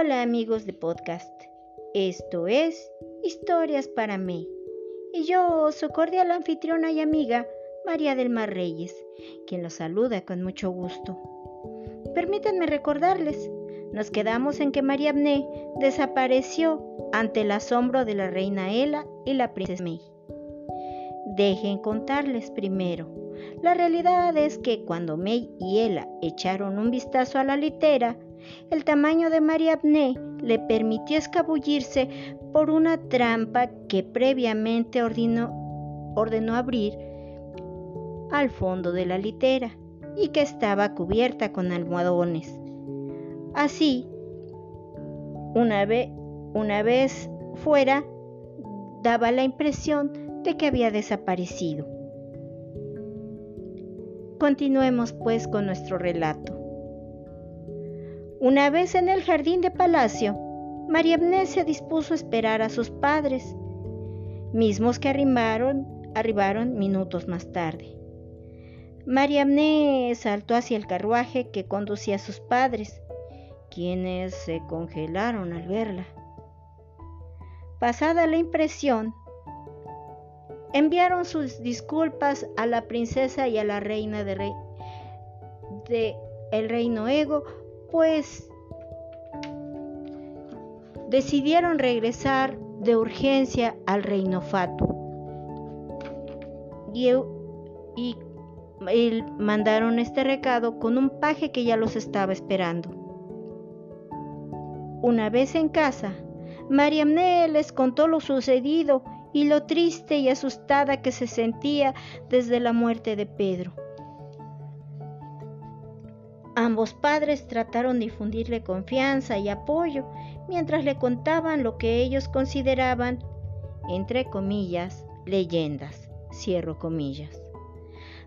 Hola amigos de podcast, esto es Historias para mí y yo, su cordial anfitriona y amiga, María del Mar Reyes, quien los saluda con mucho gusto. Permítanme recordarles, nos quedamos en que María Abné desapareció ante el asombro de la reina Ela y la princesa May. Dejen contarles primero. La realidad es que cuando May y Ela echaron un vistazo a la litera, el tamaño de María Abné le permitió escabullirse por una trampa que previamente ordenó, abrir al fondo de la litera y que estaba cubierta con almohadones. Así, una vez fuera, daba la impresión de que había desaparecido. Continuemos pues con nuestro relato. Una vez en el jardín de palacio, María Agnés se dispuso a esperar a sus padres, mismos que arribaron, arribaron minutos más tarde. María Agnés saltó hacia el carruaje que conducía a sus padres, quienes se congelaron al verla. Pasada la impresión, enviaron sus disculpas a la princesa y a la reina de, de el reino Ego pues decidieron regresar de urgencia al reino Fatu. Y, mandaron este recado con un paje que ya los estaba esperando. Una vez en casa, Mariamne les contó lo sucedido y lo triste y asustada que se sentía desde la muerte de Pedro. Ambos padres trataron de infundirle confianza y apoyo mientras le contaban lo que ellos consideraban, entre comillas, leyendas, cierro comillas.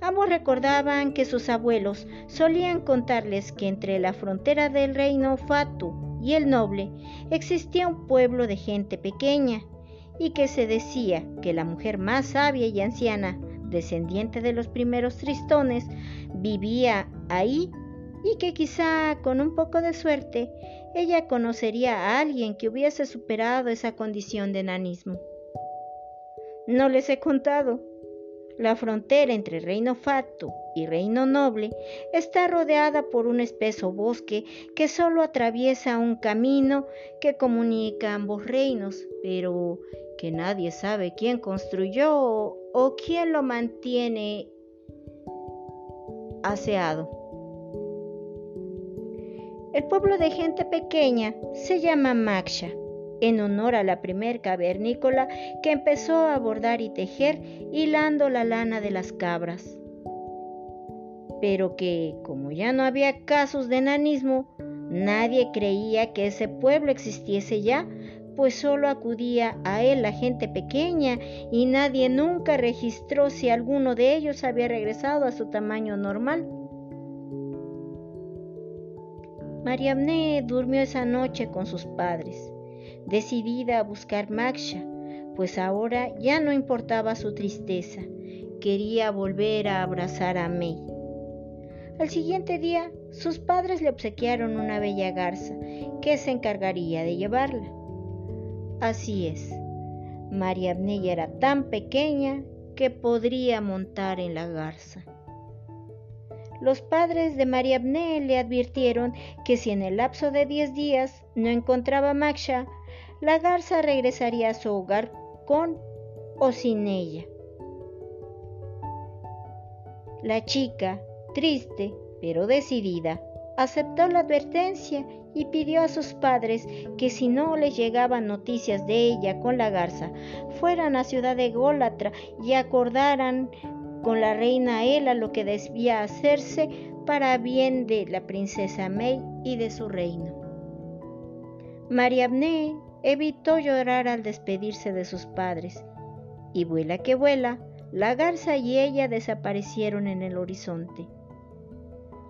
Ambos recordaban que sus abuelos solían contarles que entre la frontera del reino Fatu y el noble existía un pueblo de gente pequeña y que se decía que la mujer más sabia y anciana, descendiente de los primeros tristones, vivía ahí y que quizá con un poco de suerte ella conocería a alguien que hubiese superado esa condición de enanismo. No les he contado. La frontera entre Reino Fatu y Reino Noble está rodeada por un espeso bosque que solo atraviesa un camino que comunica ambos reinos, pero que nadie sabe quién construyó o quién lo mantiene aseado. El pueblo de gente pequeña se llama Maksha, en honor a la primer cavernícola que empezó a bordar y tejer hilando la lana de las cabras. Pero que, como ya no había casos de enanismo, nadie creía que ese pueblo existiese ya, pues solo acudía a él la gente pequeña y nadie nunca registró si alguno de ellos había regresado a su tamaño normal. Mariamne durmió esa noche con sus padres, decidida a buscar Maksha, pues ahora ya no importaba su tristeza, quería volver a abrazar a May. Al siguiente día, sus padres le obsequiaron una bella garza que se encargaría de llevarla. Así es, María ya era tan pequeña que podría montar en la garza. Los padres de María Abné le advirtieron que si en el lapso de diez días no encontraba Maksha, la garza regresaría a su hogar con o sin ella. La chica, triste pero decidida, aceptó la advertencia y pidió a sus padres que si no les llegaban noticias de ella con la garza, fueran a ciudad de Gólatra y acordaran con la reina Ela lo que debía hacerse para bien de la princesa May y de su reino. María Abné evitó llorar al despedirse de sus padres, y vuela que vuela, la garza y ella desaparecieron en el horizonte.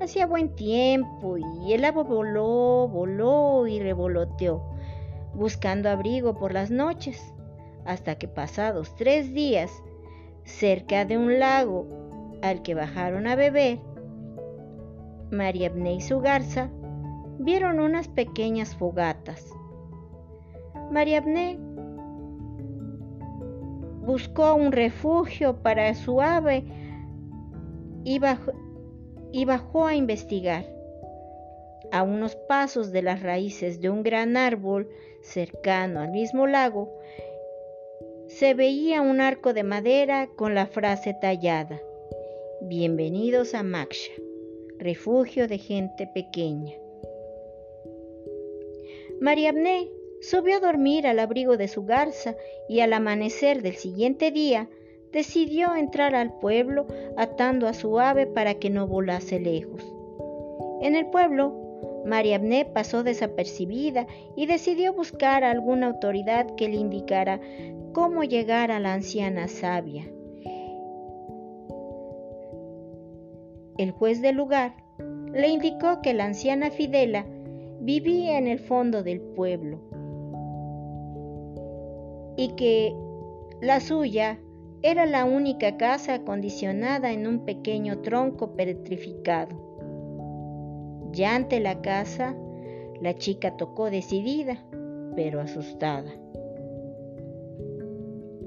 Hacía buen tiempo y el voló, voló y revoloteó, buscando abrigo por las noches, hasta que pasados tres días cerca de un lago al que bajaron a beber, María y su garza vieron unas pequeñas fogatas. María Abné buscó un refugio para su ave y bajó, a investigar. A unos pasos de las raíces de un gran árbol cercano al mismo lago, se veía un arco de madera con la frase tallada, Bienvenidos a Maksha, refugio de gente pequeña. María Abné subió a dormir al abrigo de su garza y al amanecer del siguiente día decidió entrar al pueblo atando a su ave para que no volase lejos. En el pueblo, María Abné pasó desapercibida y decidió buscar a alguna autoridad que le indicara cómo llegar a la anciana sabia. El juez del lugar le indicó que la anciana Fidela vivía en el fondo del pueblo y que la suya era la única casa acondicionada en un pequeño tronco petrificado. Ya ante la casa, la chica tocó decidida, pero asustada.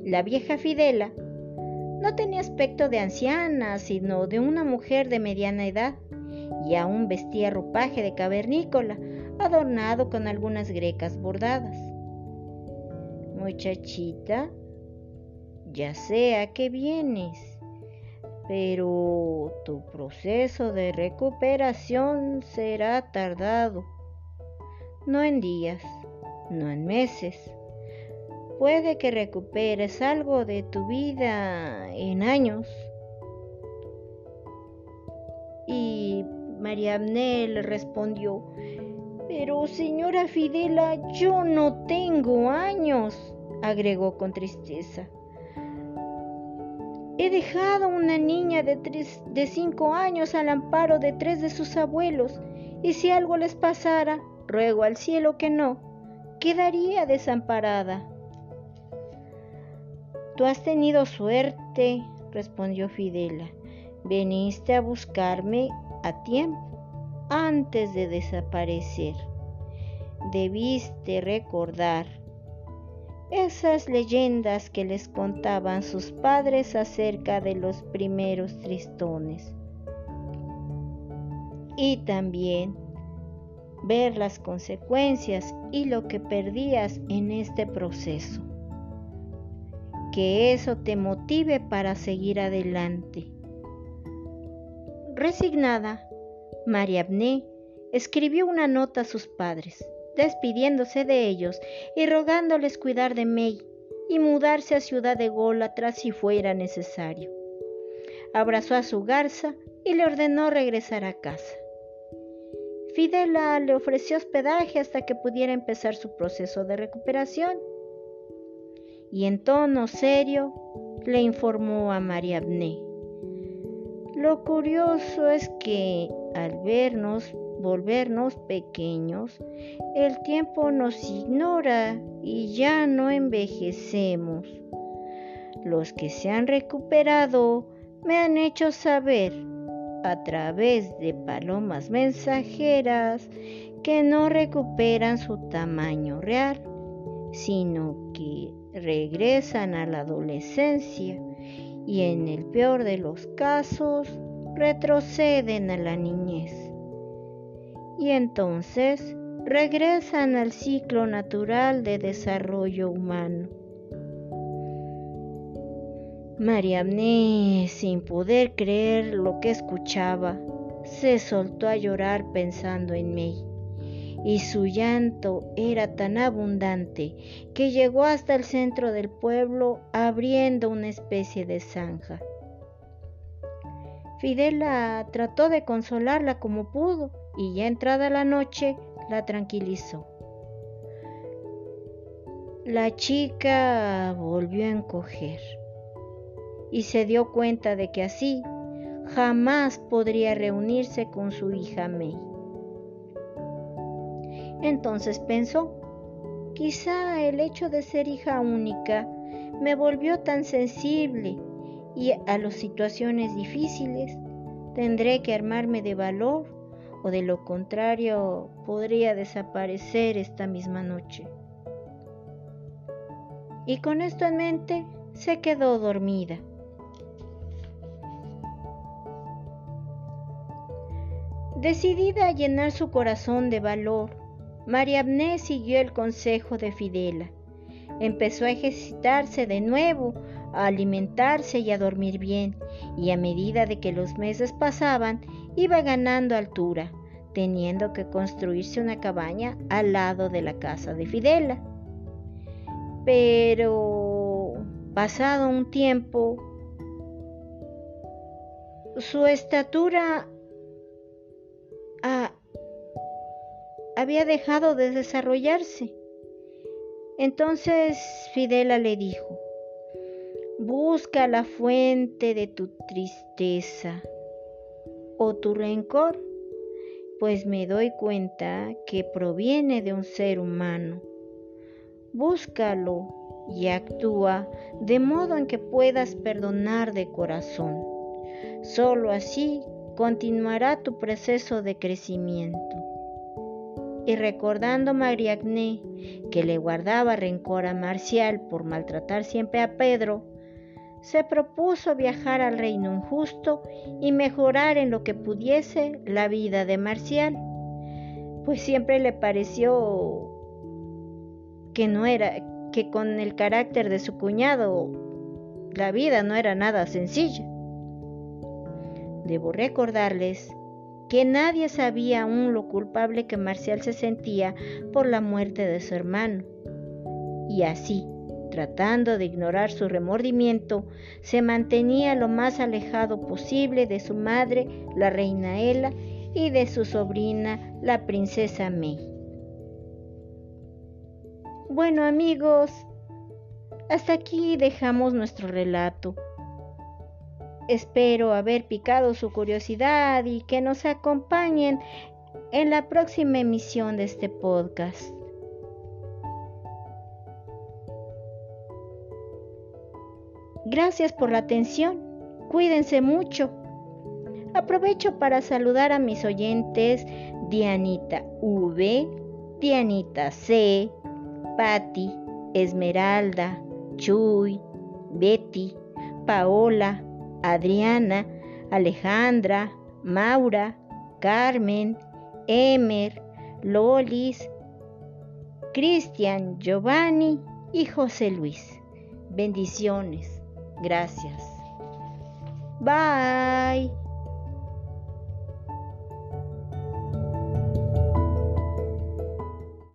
La vieja Fidela no tenía aspecto de anciana, sino de una mujer de mediana edad, y aún vestía ropaje de cavernícola, adornado con algunas grecas bordadas. Muchachita, ya sé a qué vienes, pero tu proceso de recuperación será tardado, no en días, no en meses. Puede que recuperes algo de tu vida en años. Y María Abnel respondió, pero señora Fidela, yo no tengo años, agregó con tristeza. He dejado una niña de, de cinco años al amparo de tres de sus abuelos, y si algo les pasara, ruego al cielo que no, quedaría desamparada. Tú has tenido suerte, respondió Fidela. Veniste a buscarme a tiempo antes de desaparecer. Debiste recordar esas leyendas que les contaban sus padres acerca de los primeros tristones. Y también ver las consecuencias y lo que perdías en este proceso. Que eso te motive para seguir adelante. Resignada, María escribió una nota a sus padres, despidiéndose de ellos y rogándoles cuidar de May y mudarse a Ciudad de Gólatra si fuera necesario. Abrazó a su garza y le ordenó regresar a casa. Fidela le ofreció hospedaje hasta que pudiera empezar su proceso de recuperación. Y en tono serio le informó a María Abné. Lo curioso es que al vernos, volvernos pequeños, el tiempo nos ignora y ya no envejecemos. Los que se han recuperado me han hecho saber a través de palomas mensajeras que no recuperan su tamaño real, sino que regresan a la adolescencia y en el peor de los casos retroceden a la niñez y entonces regresan al ciclo natural de desarrollo humano. Mariamne, sin poder creer lo que escuchaba, se soltó a llorar pensando en mí, y su llanto era tan abundante que llegó hasta el centro del pueblo abriendo una especie de zanja. Fidela trató de consolarla como pudo y ya entrada la noche la tranquilizó. La chica volvió a encoger y se dio cuenta de que así jamás podría reunirse con su hija May. Entonces pensó, quizá el hecho de ser hija única me volvió tan sensible y a las situaciones difíciles tendré que armarme de valor o de lo contrario podría desaparecer esta misma noche. Y con esto en mente se quedó dormida. Decidida a llenar su corazón de valor, María Abné siguió el consejo de Fidela. Empezó a ejercitarse de nuevo, a alimentarse y a dormir bien, y a medida de que los meses pasaban, iba ganando altura, teniendo que construirse una cabaña al lado de la casa de Fidela. Pero, pasado un tiempo, su estatura había dejado de desarrollarse. Entonces Fidela le dijo, busca la fuente de tu tristeza o tu rencor, pues me doy cuenta que proviene de un ser humano. Búscalo y actúa de modo en que puedas perdonar de corazón. Solo así continuará tu proceso de crecimiento y recordando Mariagné que le guardaba rencor a Marcial por maltratar siempre a Pedro, se propuso viajar al reino injusto y mejorar en lo que pudiese la vida de Marcial, pues siempre le pareció que no era que con el carácter de su cuñado la vida no era nada sencilla. Debo recordarles que nadie sabía aún lo culpable que Marcial se sentía por la muerte de su hermano. Y así, tratando de ignorar su remordimiento, se mantenía lo más alejado posible de su madre, la reina Ela, y de su sobrina, la princesa May. Bueno amigos, hasta aquí dejamos nuestro relato. Espero haber picado su curiosidad y que nos acompañen en la próxima emisión de este podcast. Gracias por la atención. Cuídense mucho. Aprovecho para saludar a mis oyentes Dianita V, Dianita C, Patti, Esmeralda, Chuy, Betty, Paola, Adriana, Alejandra, Maura, Carmen, Emer, Lolis, Cristian, Giovanni y José Luis. Bendiciones. Gracias. Bye.